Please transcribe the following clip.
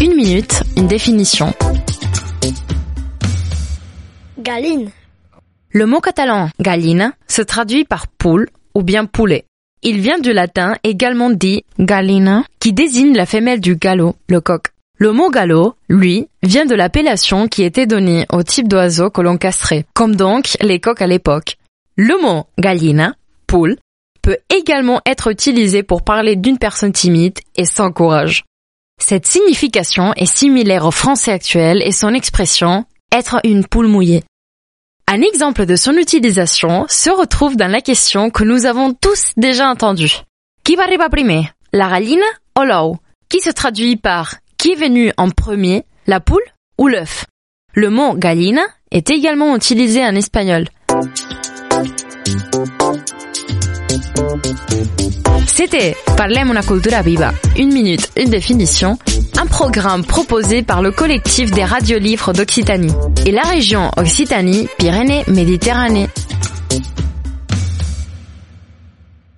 Une minute, une définition. Galine. Le mot catalan gallina se traduit par poule ou bien poulet. Il vient du latin également dit gallina, qui désigne la femelle du galop, le coq. Le mot galop, lui, vient de l'appellation qui était donnée au type d'oiseau que l'on castrait, comme donc les coqs à l'époque. Le mot gallina, poule, peut également être utilisé pour parler d'une personne timide et sans courage. Cette signification est similaire au français actuel et son expression être une poule mouillée. Un exemple de son utilisation se retrouve dans la question que nous avons tous déjà entendue. Qui va premier La gallina ou Qui se traduit par qui est venu en premier, la poule ou l'œuf? Le mot gallina est également utilisé en espagnol. C'était Parlem una cultura viva, une minute, une définition, un programme proposé par le collectif des radiolivres d'Occitanie. Et la région Occitanie-Pyrénées-Méditerranée.